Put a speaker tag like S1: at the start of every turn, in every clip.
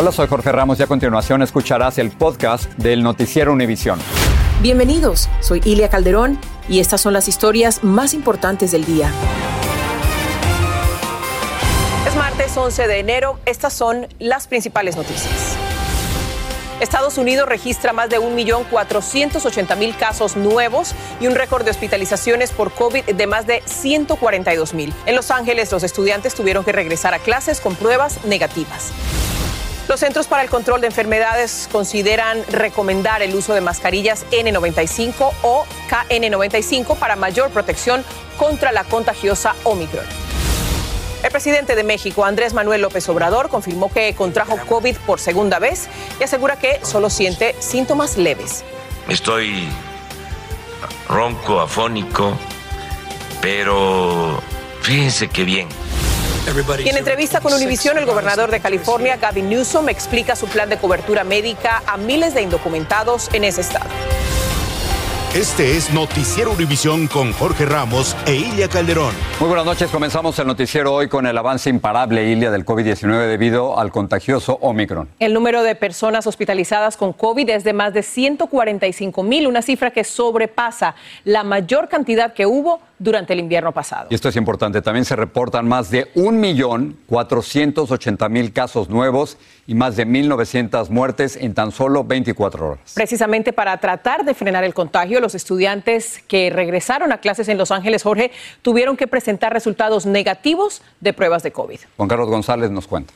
S1: Hola, soy Jorge Ramos y a continuación escucharás el podcast del Noticiero Univisión.
S2: Bienvenidos, soy Ilia Calderón y estas son las historias más importantes del día. Es martes 11 de enero, estas son las principales noticias. Estados Unidos registra más de 1.480.000 casos nuevos y un récord de hospitalizaciones por COVID de más de 142.000. En Los Ángeles, los estudiantes tuvieron que regresar a clases con pruebas negativas. Los Centros para el Control de Enfermedades consideran recomendar el uso de mascarillas N95 o KN95 para mayor protección contra la contagiosa Omicron. El presidente de México, Andrés Manuel López Obrador, confirmó que contrajo COVID por segunda vez y asegura que solo siente síntomas leves.
S3: Estoy ronco, afónico, pero fíjense qué bien
S2: y en entrevista con Univision, el gobernador de California, Gavin Newsom, explica su plan de cobertura médica a miles de indocumentados en ese estado.
S4: Este es Noticiero Univisión con Jorge Ramos e Ilia Calderón.
S1: Muy buenas noches. Comenzamos el noticiero hoy con el avance imparable, Ilia, del COVID-19 debido al contagioso Omicron.
S2: El número de personas hospitalizadas con COVID es de más de 145 mil, una cifra que sobrepasa la mayor cantidad que hubo durante el invierno pasado.
S1: Y esto es importante, también se reportan más de 1.480.000 casos nuevos y más de 1.900 muertes en tan solo 24 horas.
S2: Precisamente para tratar de frenar el contagio, los estudiantes que regresaron a clases en Los Ángeles, Jorge, tuvieron que presentar resultados negativos de pruebas de COVID.
S1: Juan Carlos González nos cuenta.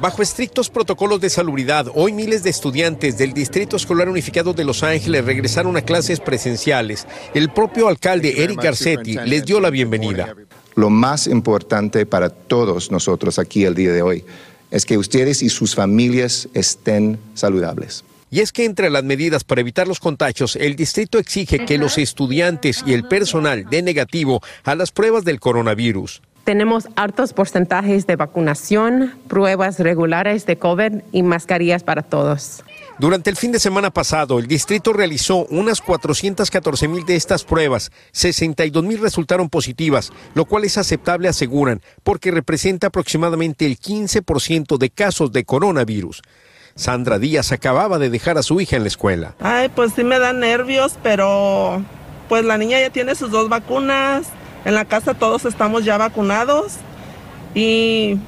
S5: Bajo estrictos protocolos de salubridad, hoy miles de estudiantes del Distrito Escolar Unificado de Los Ángeles regresaron a clases presenciales. El propio alcalde Eric Garcetti les dio la bienvenida.
S6: Lo más importante para todos nosotros aquí el día de hoy es que ustedes y sus familias estén saludables.
S5: Y es que entre las medidas para evitar los contagios, el distrito exige que los estudiantes y el personal den negativo a las pruebas del coronavirus.
S7: Tenemos altos porcentajes de vacunación, pruebas regulares de COVID y mascarillas para todos.
S5: Durante el fin de semana pasado, el distrito realizó unas 414 mil de estas pruebas. 62 mil resultaron positivas, lo cual es aceptable, aseguran, porque representa aproximadamente el 15% de casos de coronavirus. Sandra Díaz acababa de dejar a su hija en la escuela.
S8: Ay, pues sí me dan nervios, pero pues la niña ya tiene sus dos vacunas, en la casa todos estamos ya vacunados y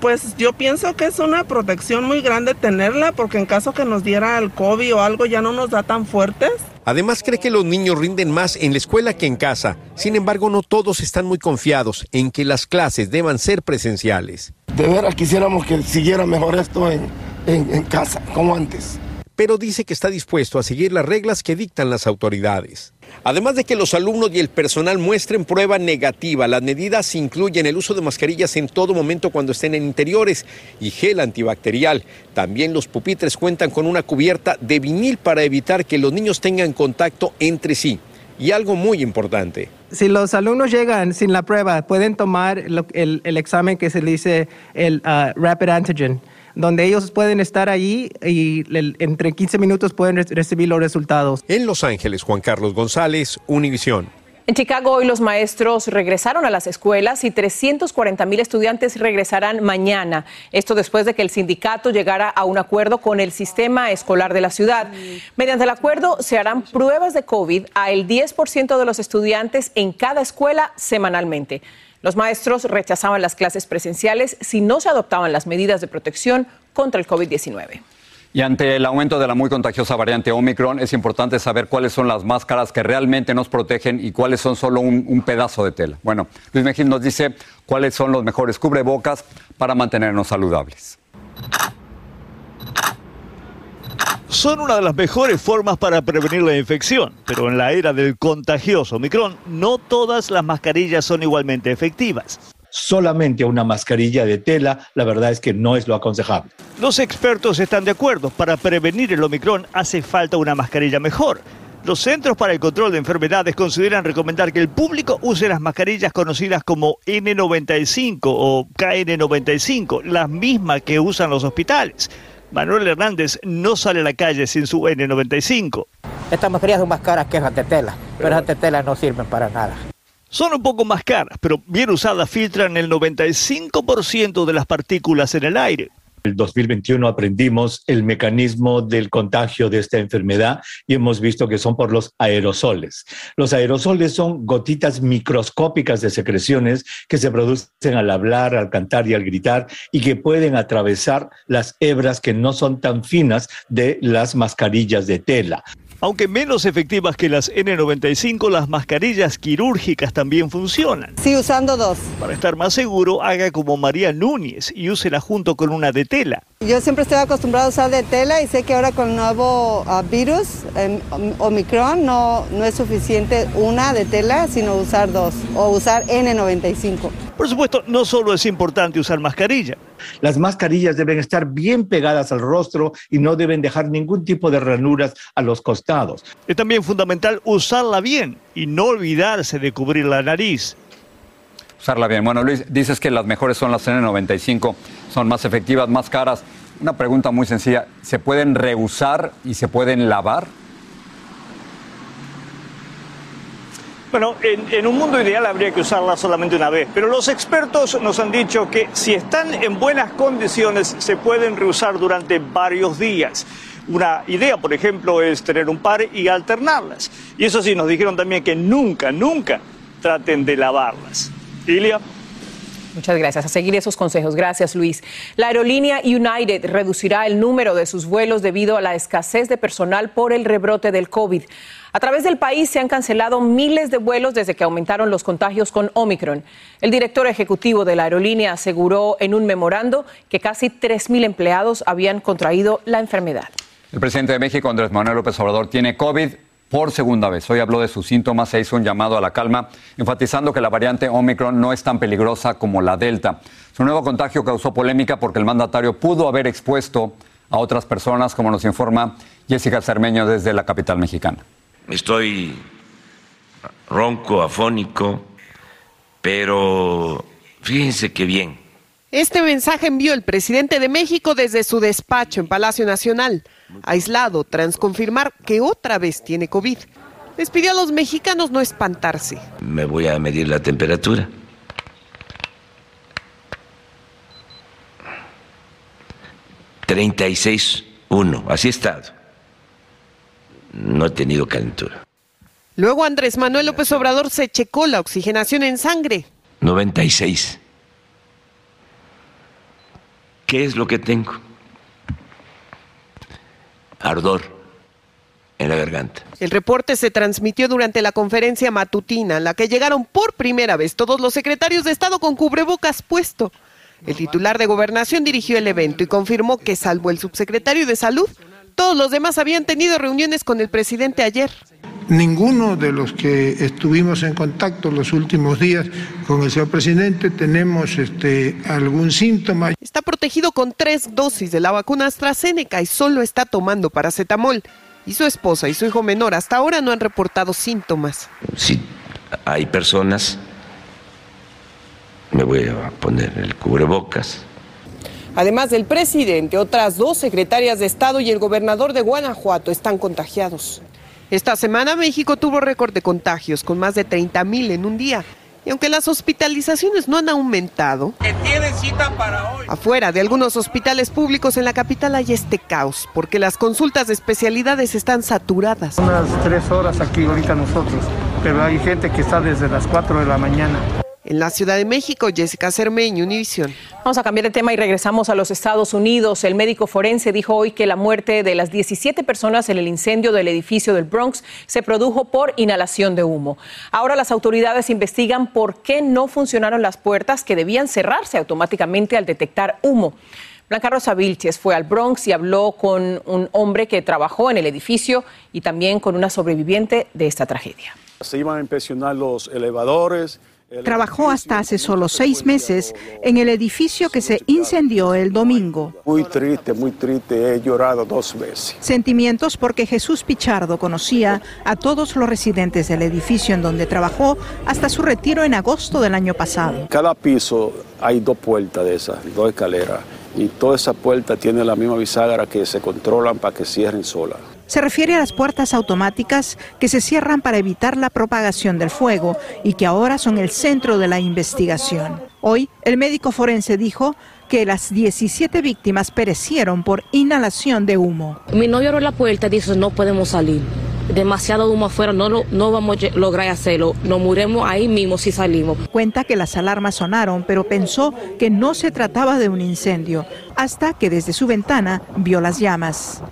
S8: pues yo pienso que es una protección muy grande tenerla porque en caso que nos diera el COVID o algo ya no nos da tan fuertes.
S5: Además cree que los niños rinden más en la escuela que en casa. Sin embargo, no todos están muy confiados en que las clases deban ser presenciales.
S9: De veras quisiéramos que siguiera mejor esto en, en casa, como antes.
S5: Pero dice que está dispuesto a seguir las reglas que dictan las autoridades. Además de que los alumnos y el personal muestren prueba negativa, las medidas incluyen el uso de mascarillas en todo momento cuando estén en interiores y gel antibacterial. También los pupitres cuentan con una cubierta de vinil para evitar que los niños tengan contacto entre sí. Y algo muy importante.
S10: Si los alumnos llegan sin la prueba, pueden tomar el, examen que se dice el uh, Rapid Antigen donde ellos pueden estar allí y entre 15 minutos pueden recibir los resultados.
S5: En Los Ángeles, Juan Carlos González, Univisión.
S2: En Chicago hoy los maestros regresaron a las escuelas y 340 mil estudiantes regresarán mañana. Esto después de que el sindicato llegara a un acuerdo con el sistema escolar de la ciudad. Mediante el acuerdo se harán pruebas de COVID a el 10% de los estudiantes en cada escuela semanalmente. Los maestros rechazaban las clases presenciales si no se adoptaban las medidas de protección contra el COVID-19.
S1: Y ante el aumento de la muy contagiosa variante Omicron, es importante saber cuáles son las máscaras que realmente nos protegen y cuáles son solo un, pedazo de tela. Bueno, Luis Mejil nos dice cuáles son los mejores cubrebocas para mantenernos saludables
S11: son una de las mejores formas para prevenir la infección, pero en la era del contagioso Omicron no todas las mascarillas son igualmente efectivas.
S12: solamente una mascarilla de tela, la verdad es que no es lo aconsejable.
S11: Los expertos están de acuerdo. Para prevenir el Omicron hace falta una mascarilla mejor. Los Centros para el Control de Enfermedades consideran recomendar que el público use las mascarillas conocidas como N95 o KN95, las mismas que usan los hospitales. Manuel Hernández no sale a la calle sin su N95.
S13: Estas mascarillas son más caras que las de tela, pero esas de tela no sirven para nada.
S11: Son un poco más caras, pero bien usadas filtran el 95% de las partículas en el aire.
S12: El 2021 aprendimos el mecanismo del contagio de esta enfermedad y hemos visto que son por los aerosoles. Los aerosoles son gotitas microscópicas de secreciones que se producen al hablar, al cantar y al gritar y que pueden atravesar las hebras que no son tan finas de las mascarillas de tela.
S11: Aunque menos efectivas que las N95, las mascarillas quirúrgicas también funcionan.
S14: Sí, usando dos.
S11: Para estar más seguro, haga como María Núñez y úsela junto con una de tela.
S14: Yo siempre estoy acostumbrado a usar de tela y sé que ahora con el nuevo uh, virus, eh, Omicron, no, no es suficiente una de tela, sino usar dos o usar N95.
S11: Por supuesto, no solo es importante usar mascarilla.
S12: Las mascarillas deben estar bien pegadas al rostro y no deben dejar ningún tipo de ranuras a los costados.
S11: Es también fundamental usarla bien y no olvidarse de cubrir la nariz.
S1: Usarla bien. Bueno, Luis, dices que las mejores son las N95, son más efectivas, más caras. Una pregunta muy sencilla, ¿se pueden reusar y se pueden lavar?
S11: Bueno, en, un mundo ideal habría que usarla solamente una vez, pero los expertos nos han dicho que si están en buenas condiciones se pueden reusar durante varios días. Una idea, por ejemplo, es tener un par y alternarlas. Y eso sí, nos dijeron también que nunca, nunca traten de lavarlas. Ilia.
S2: Muchas gracias. A seguir esos consejos. Gracias, Luis. La aerolínea United reducirá el número de sus vuelos debido a la escasez de personal por el rebrote del COVID. A través del país se han cancelado miles de vuelos desde que aumentaron los contagios con Omicron. El director ejecutivo de la aerolínea aseguró en un memorando que casi 3.000 empleados habían contraído la enfermedad.
S1: El presidente de México, Andrés Manuel López Obrador, tiene COVID por segunda vez. Hoy habló de sus síntomas e hizo un llamado a la calma, enfatizando que la variante Omicron no es tan peligrosa como la Delta. Su nuevo contagio causó polémica porque el mandatario pudo haber expuesto a otras personas, como nos informa Jessica Cermeño desde la capital mexicana.
S3: Estoy ronco, afónico, pero fíjense qué bien.
S15: Este mensaje envió el presidente de México desde su despacho en Palacio Nacional, aislado tras confirmar que otra vez tiene COVID. Les pidió a los mexicanos no espantarse.
S3: Me voy a medir la temperatura. Treinta y seis uno, así he estado. No he tenido calentura.
S15: Luego Andrés Manuel López Obrador se checó la oxigenación en sangre.
S3: 96. ¿Qué es lo que tengo? Ardor en la garganta.
S15: El reporte se transmitió durante la conferencia matutina, en la que llegaron por primera vez todos los secretarios de Estado con cubrebocas puesto. El titular de Gobernación dirigió el evento y confirmó que, salvo el subsecretario de Salud, todos los demás habían tenido reuniones con el presidente ayer.
S16: Ninguno de los que estuvimos en contacto los últimos días con el señor presidente tenemos este, algún síntoma.
S15: Está protegido con tres dosis de la vacuna AstraZeneca y solo está tomando paracetamol. Y su esposa y su hijo menor hasta ahora no han reportado síntomas.
S3: Si hay personas, me voy a poner el cubrebocas.
S15: Además del presidente, otras dos secretarias de Estado y el gobernador de Guanajuato están contagiados. Esta semana México tuvo récord de contagios con más de 30 mil en un día. Y aunque las hospitalizaciones no han aumentado,
S17: cita para hoy.
S15: afuera de algunos hospitales públicos en la capital hay este caos, porque las consultas de especialidades están saturadas.
S16: Unas tres horas aquí ahorita nosotros, pero hay gente que está desde las 4 de la mañana.
S15: En la Ciudad de México, Jessica Cermeño, Univisión.
S2: Vamos a cambiar de tema y regresamos a los Estados Unidos. El médico forense dijo hoy que la muerte de las 17 personas en el incendio del edificio del Bronx se produjo por inhalación de humo. Ahora las autoridades investigan por qué no funcionaron las puertas que debían cerrarse automáticamente al detectar humo. Blanca Rosa Vilches fue al Bronx y habló con un hombre que trabajó en el edificio y también con una sobreviviente de esta tragedia.
S18: Se iban a inspeccionar los elevadores Trabajó hasta hace solo seis meses en el edificio que se incendió el domingo.
S19: Muy triste, muy triste. He llorado dos veces.
S18: Sentimientos porque Jesús Pichardo conocía a todos los residentes del edificio en donde trabajó hasta su retiro en agosto del año pasado.
S19: Cada piso hay dos puertas de esas, dos escaleras. Y toda esa puerta tiene la misma bisagra que se controlan para que cierren solas.
S18: Se refiere a las puertas automáticas que se cierran para evitar la propagación del fuego y que ahora son el centro de la investigación. Hoy, el médico forense dijo que las 17 víctimas perecieron por inhalación de humo.
S20: Mi novio abrió la puerta y dijo, no podemos salir. Demasiado humo afuera, no, lo, no vamos a lograr hacerlo. Nos muremos ahí mismo si salimos.
S18: Cuenta que las alarmas sonaron, pero pensó que no se trataba de un incendio, hasta que desde su ventana vio las llamas.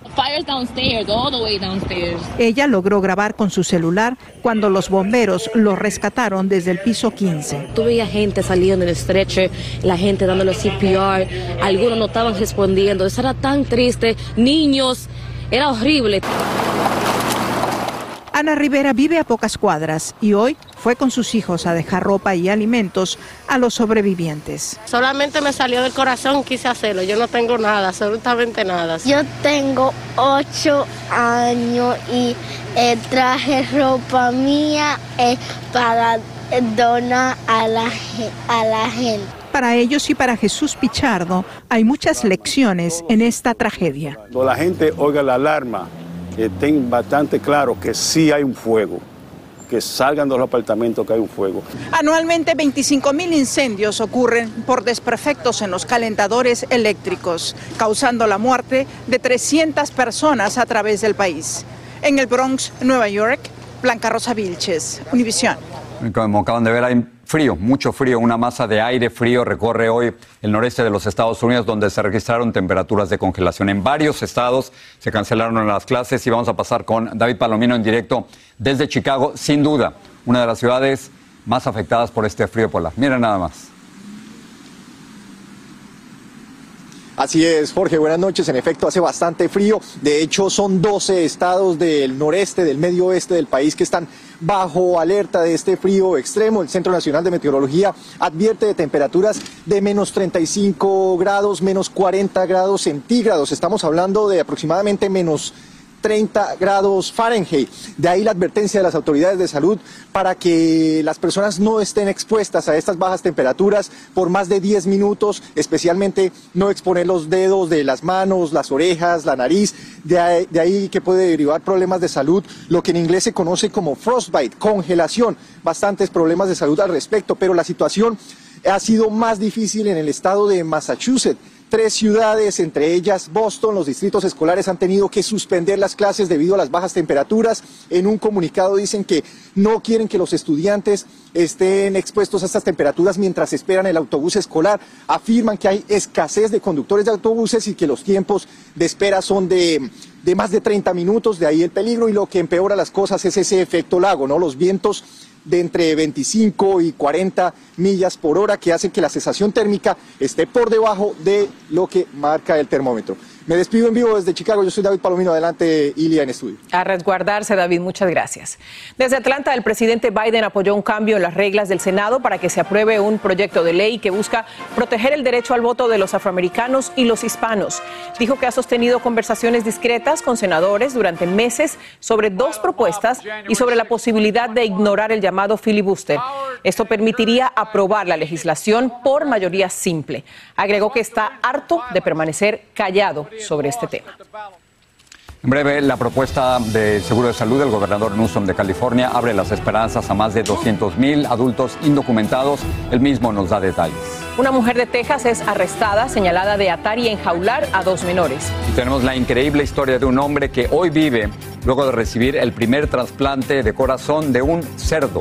S18: Ella logró grabar con su celular cuando los bomberos lo rescataron desde el piso 15.
S20: Tuve gente saliendo en el stretcher, la gente dándole CPR, algunos no estaban respondiendo. Eso era tan triste, niños, era horrible.
S18: Ana Rivera vive a pocas cuadras y hoy fue con sus hijos a dejar ropa y alimentos a los sobrevivientes.
S21: Solamente me salió del corazón, quise hacerlo. Yo no tengo nada, absolutamente nada.
S22: Yo tengo ocho años y eh, traje ropa mía eh, para donar a la, a la gente.
S18: Para ellos y para Jesús Pichardo hay muchas lecciones en esta tragedia.
S19: Cuando la gente oiga la alarma, estén bastante claro que sí hay un fuego, que salgan de los apartamentos que hay un fuego.
S18: Anualmente 25 mil incendios ocurren por desperfectos en los calentadores eléctricos, causando la muerte de 300 personas a través del país. En el Bronx, Nueva York, Blanca Rosa Vilches, Univisión.
S1: Como acaban de ver, hay frío, mucho frío. Una masa de aire frío recorre hoy el noreste de los Estados Unidos, donde se registraron temperaturas de congelación. En varios estados se cancelaron las clases y vamos a pasar con David Palomino en directo desde Chicago, sin duda, una de las ciudades más afectadas por este frío polar. Miren nada más.
S23: Así es, Jorge, buenas noches. En efecto, hace bastante frío. De hecho, son 12 estados del noreste, del medio oeste del país que están bajo alerta de este frío extremo. El Centro Nacional de Meteorología advierte de temperaturas de menos 35 grados, menos 40 grados centígrados. Estamos hablando de aproximadamente menos 30 grados Fahrenheit. De ahí la advertencia de las autoridades de salud para que las personas no estén expuestas a estas bajas temperaturas por más de 10 minutos, especialmente no exponer los dedos de las manos, las orejas, la nariz. De ahí, de ahí que puede derivar problemas de salud, lo que en inglés se conoce como frostbite, congelación. Bastantes problemas de salud al respecto, pero la situación ha sido más difícil en el estado de Massachusetts tres ciudades, entre ellas Boston, los distritos escolares han tenido que suspender las clases debido a las bajas temperaturas. En un comunicado dicen que no quieren que los estudiantes estén expuestos a estas temperaturas mientras esperan el autobús escolar. Afirman que hay escasez de conductores de autobuses y que los tiempos de espera son de, de más de 30 minutos, de ahí el peligro y lo que empeora las cosas es ese efecto lago, ¿no? Los vientos de entre 25 y 40 millas por hora que hacen que la sensación térmica esté por debajo de lo que marca el termómetro. Me despido en vivo desde Chicago. Yo soy David Palomino. Adelante, Ilia, en estudio.
S2: A resguardarse, David. Muchas gracias. Desde Atlanta, el presidente Biden apoyó un cambio en las reglas del Senado para que se apruebe un proyecto de ley que busca proteger el derecho al voto de los afroamericanos y los hispanos. Dijo que ha sostenido conversaciones discretas con senadores durante meses sobre dos propuestas y sobre la posibilidad de ignorar el llamado filibuster. Esto permitiría aprobar la legislación por mayoría simple. Agregó que está harto de permanecer callado sobre este tema.
S1: En breve, la propuesta de seguro de salud del gobernador Newsom de California abre las esperanzas a más de 200 mil adultos indocumentados. El mismo nos da detalles.
S2: Una mujer de Texas es arrestada, señalada de atar y enjaular a dos menores.
S1: Y tenemos la increíble historia de un hombre que hoy vive luego de recibir el primer trasplante de corazón de un cerdo.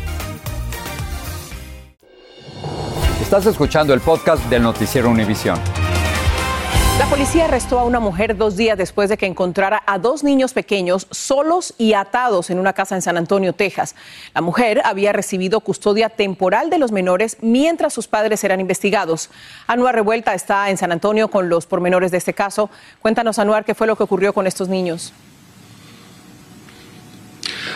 S1: Estás escuchando el podcast del noticiero Univisión.
S2: La policía arrestó a una mujer dos días después de que encontrara a dos niños pequeños solos y atados en una casa en San Antonio, Texas. La mujer había recibido custodia temporal de los menores mientras sus padres eran investigados. Anuar Revuelta está en San Antonio con los pormenores de este caso. Cuéntanos, Anuar, qué fue lo que ocurrió con estos niños.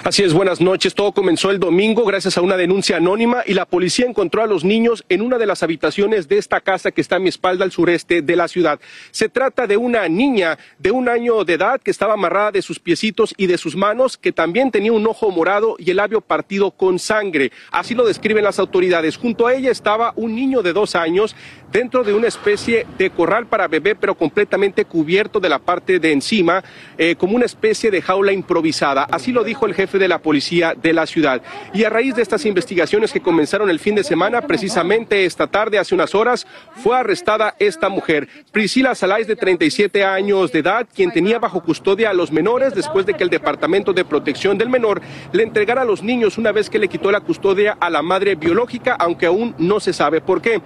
S24: Así es, buenas noches. Todo comenzó el domingo gracias a una denuncia anónima y la policía encontró a los niños en una de las habitaciones de esta casa que está a mi espalda al sureste de la ciudad. Se trata de una niña de un año de edad que estaba amarrada de sus piecitos y de sus manos, que también tenía un ojo morado y el labio partido con sangre. Así lo describen las autoridades. Junto a ella estaba un niño de dos años dentro de una especie de corral para bebé, pero completamente cubierto de la parte de encima, eh, como una especie de jaula improvisada. Así lo dijo el jefe de la policía de la ciudad. Y a raíz de estas investigaciones que comenzaron el fin de semana, precisamente esta tarde, hace unas horas, fue arrestada esta mujer, Priscila Salais, de 37 años de edad, quien tenía bajo custodia a los menores después de que el Departamento de Protección del Menor le entregara a los niños una vez que le quitó la custodia a la madre biológica, aunque aún no se sabe por qué.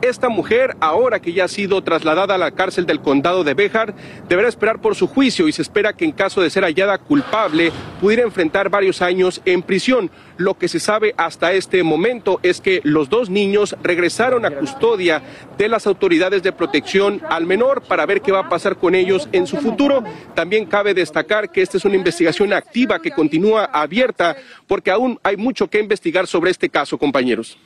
S24: Esta mujer, ahora que ya ha sido trasladada a la cárcel del condado de Béjar, deberá esperar por su juicio y se espera que en caso de ser hallada culpable pudiera enfrentar varios años en prisión. Lo que se sabe hasta este momento es que los dos niños regresaron a custodia de las autoridades de protección al menor para ver qué va a pasar con ellos en su futuro. También cabe destacar que esta es una investigación activa que continúa abierta porque aún hay mucho que investigar sobre este caso, compañeros.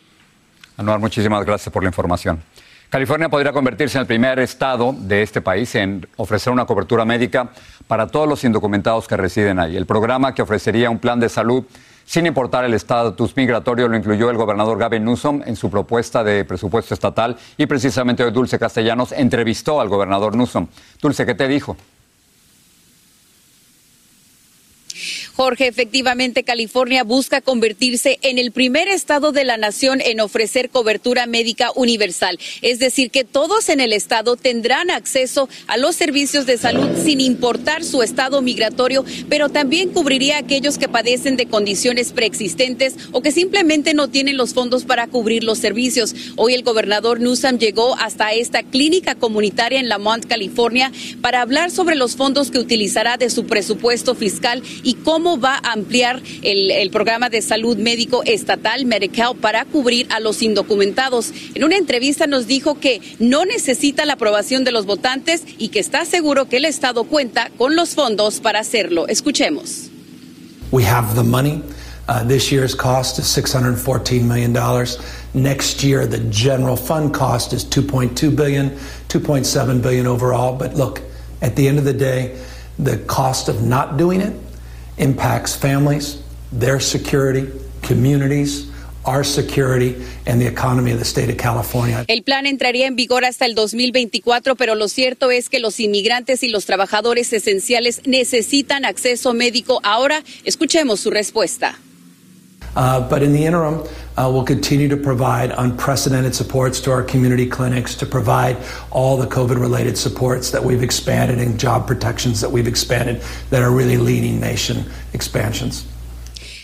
S1: Anuar, muchísimas gracias por la información. California podría convertirse en el primer estado de este país en ofrecer una cobertura médica para todos los indocumentados que residen ahí. El programa que ofrecería un plan de salud sin importar el estatus migratorio lo incluyó el gobernador Gavin Newsom en su propuesta de presupuesto estatal y precisamente hoy Dulce Castellanos entrevistó al gobernador Newsom. Dulce, ¿qué te dijo?
S25: Jorge, efectivamente California busca convertirse en el primer estado de la nación en ofrecer cobertura médica universal. Es decir, que todos en el estado tendrán acceso a los servicios de salud sin importar su estado migratorio, pero también cubriría a aquellos que padecen de condiciones preexistentes o que simplemente no tienen los fondos para cubrir los servicios. Hoy el gobernador Newsom llegó hasta esta clínica comunitaria en Lamont, California, para hablar sobre los fondos que utilizará de su presupuesto fiscal y cómo va a ampliar el, programa de salud médico estatal Medical para cubrir a los indocumentados. En una entrevista nos dijo que no necesita la aprobación de los votantes y que está seguro que el Estado cuenta con los fondos para hacerlo. Escuchemos.
S26: We have the money. Uh, this year's cost is $614 million. Next year, the general fund cost is $2.2 billion, $2.7 billion overall. But look, at the end of the day, the cost of not doing it impacts families, their security, communities, our security and the economy of the state of California.
S25: El plan entraría en vigor hasta el 2024, pero lo cierto es que los inmigrantes y los trabajadores esenciales necesitan acceso médico. Ahora escuchemos su respuesta.
S26: Uh, but in the interim, uh, we'll continue to provide unprecedented supports to our community clinics, to provide all the COVID related supports that we've expanded and job protections that we've expanded that are really leading nation expansions.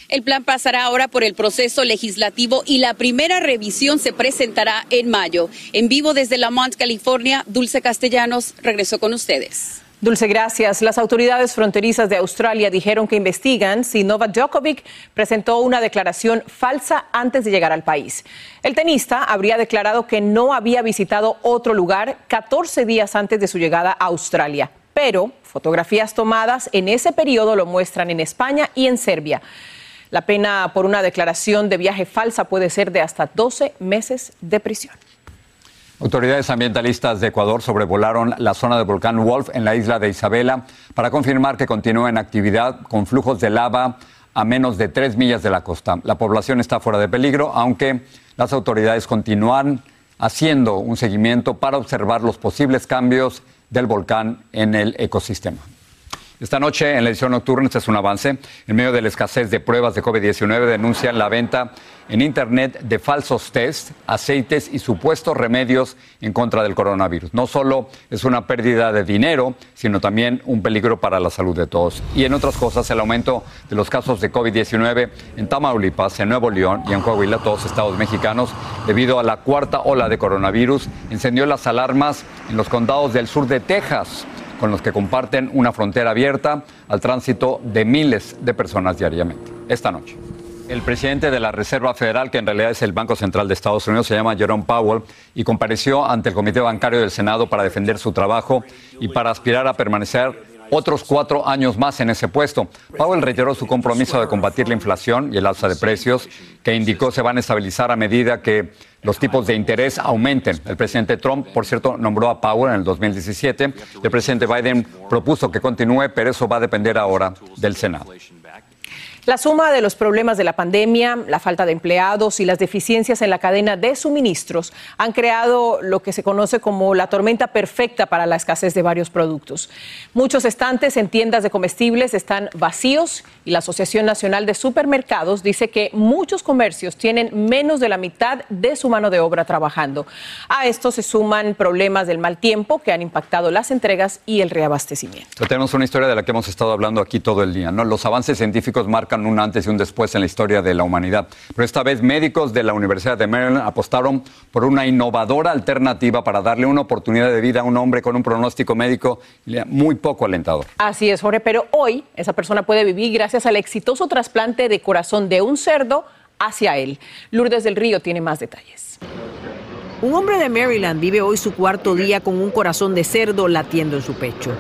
S25: El plan pasará ahora por el proceso legislativo y la primera revisión se presentará en mayo. En vivo desde Lamont, California, Dulce Castellanos regresó con ustedes.
S2: Dulce, gracias. Las autoridades fronterizas de Australia dijeron que investigan si Novak Djokovic presentó una declaración falsa antes de llegar al país. El tenista habría declarado que no había visitado otro lugar 14 días antes de su llegada a Australia, pero fotografías tomadas en ese periodo lo muestran en España y en Serbia. La pena por una declaración de viaje falsa puede ser de hasta 12 meses de prisión.
S1: Autoridades ambientalistas de Ecuador sobrevolaron la zona del volcán Wolf en la isla de Isabela para confirmar que continúa en actividad con flujos de lava a menos de tres millas de la costa. La población está fuera de peligro, aunque las autoridades continúan haciendo un seguimiento para observar los posibles cambios del volcán en el ecosistema. Esta noche, en la edición nocturna, este es un avance. En medio de la escasez de pruebas de COVID-19, denuncian la venta en Internet de falsos test, aceites y supuestos remedios en contra del coronavirus. No solo es una pérdida de dinero, sino también un peligro para la salud de todos. Y en otras cosas, el aumento de los casos de COVID-19 en Tamaulipas, en Nuevo León y en Coahuila, todos estados mexicanos, debido a la cuarta ola de coronavirus, encendió las alarmas en los condados del sur de Texas con los que comparten una frontera abierta al tránsito de miles de personas diariamente. Esta noche. El presidente de la Reserva Federal, que en realidad es el Banco Central de Estados Unidos, se llama Jerome Powell, y compareció ante el Comité Bancario del Senado para defender su trabajo y para aspirar a permanecer otros cuatro años más en ese puesto. Powell reiteró su compromiso de combatir la inflación y el alza de precios, que indicó se van a estabilizar a medida que los tipos de interés aumenten. El presidente Trump, por cierto, nombró a Powell en el 2017. El presidente Biden propuso que continúe, pero eso va a depender ahora del Senado.
S2: La suma de los problemas de la pandemia, la falta de empleados y las deficiencias en la cadena de suministros han creado lo que se conoce como la tormenta perfecta para la escasez de varios productos. Muchos estantes en tiendas de comestibles están vacíos y la Asociación Nacional de Supermercados dice que muchos comercios tienen menos de la mitad de su mano de obra trabajando. A esto se suman problemas del mal tiempo que han impactado las entregas y el reabastecimiento.
S1: tenemos una historia de la que hemos estado hablando aquí todo el día. Los avances científicos marcan un antes y un después en la historia de la humanidad. Pero esta vez médicos de la Universidad de Maryland apostaron por una innovadora alternativa para darle una oportunidad de vida a un hombre con un pronóstico médico muy poco alentador.
S2: Así es, Jorge, pero hoy esa persona puede vivir gracias al exitoso trasplante de corazón de un cerdo hacia él. Lourdes del Río tiene más detalles.
S27: Un hombre de Maryland vive hoy su cuarto día con un corazón de cerdo latiendo en su pecho.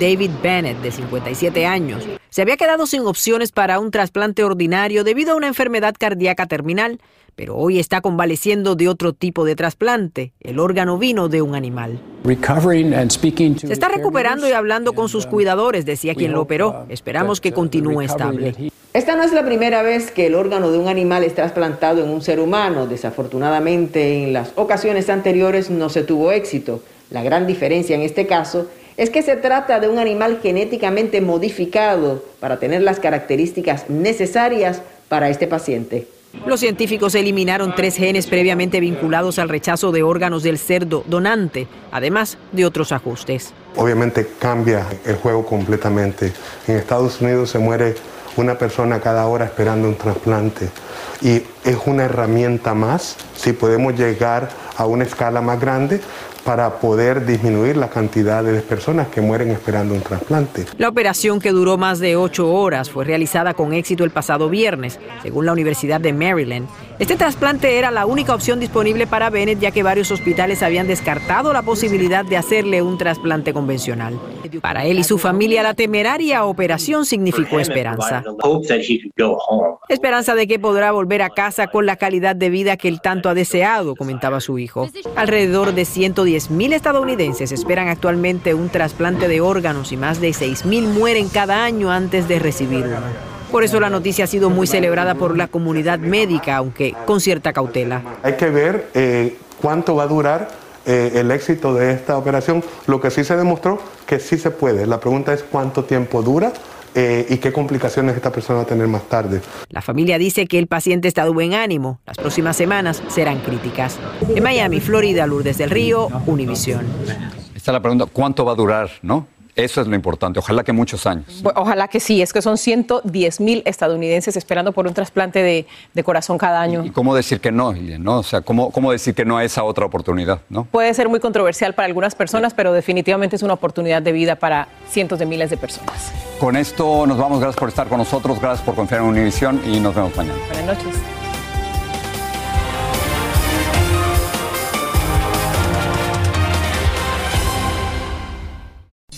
S27: David Bennett, de 57 años, se había quedado sin opciones para un trasplante ordinario debido a una enfermedad cardíaca terminal, pero hoy está convaleciendo de otro tipo de trasplante, el órgano vino de un animal. Se está recuperando y hablando con sus uh, cuidadores, decía quien lo operó. Uh, Esperamos que uh, continúe estable.
S28: Esta no es la primera vez que el órgano de un animal es trasplantado en un ser humano. Desafortunadamente, en las ocasiones anteriores no se tuvo éxito. La gran diferencia en este caso es que se trata de un animal genéticamente modificado para tener las características necesarias para este paciente.
S27: Los científicos eliminaron tres genes previamente vinculados al rechazo de órganos del cerdo donante, además de otros ajustes.
S29: Obviamente cambia el juego completamente. En Estados Unidos se muere una persona cada hora esperando un trasplante y es una herramienta más si podemos llegar a una escala más grande para poder disminuir la cantidad de personas que mueren esperando un trasplante.
S27: La operación que duró más de ocho horas fue realizada con éxito el pasado viernes, según la Universidad de Maryland. Este trasplante era la única opción disponible para Bennett, ya que varios hospitales habían descartado la posibilidad de hacerle un trasplante convencional. Para él y su familia, la temeraria operación significó esperanza. Esperanza de que podrá volver a casa con la calidad de vida que él tanto ha deseado, comentaba su hijo. Alrededor de 110 mil estadounidenses esperan actualmente un trasplante de órganos y más de mil mueren cada año antes de recibirlo. Por eso la noticia ha sido muy celebrada por la comunidad médica, aunque con cierta cautela.
S29: Hay que ver eh, cuánto va a durar eh, el éxito de esta operación. Lo que sí se demostró que sí se puede. La pregunta es cuánto tiempo dura eh, y qué complicaciones esta persona va a tener más tarde.
S27: La familia dice que el paciente está de buen ánimo. Las próximas semanas serán críticas. En Miami, Florida, Lourdes del Río, Univisión.
S1: Esta es la pregunta, ¿cuánto va a durar, no? Eso es lo importante. Ojalá que muchos años.
S2: Ojalá que sí. Es que son 110 mil estadounidenses esperando por un trasplante de, corazón cada año.
S1: ¿Y cómo decir que no, ¿no? O sea, ¿cómo, ¿cómo decir que no a esa otra oportunidad? ¿no?
S2: Puede ser muy controversial para algunas personas, pero definitivamente es una oportunidad de vida para cientos de miles de personas.
S1: Con esto nos vamos. Gracias por estar con nosotros. Gracias por confiar en Univision y nos vemos mañana.
S2: Buenas noches.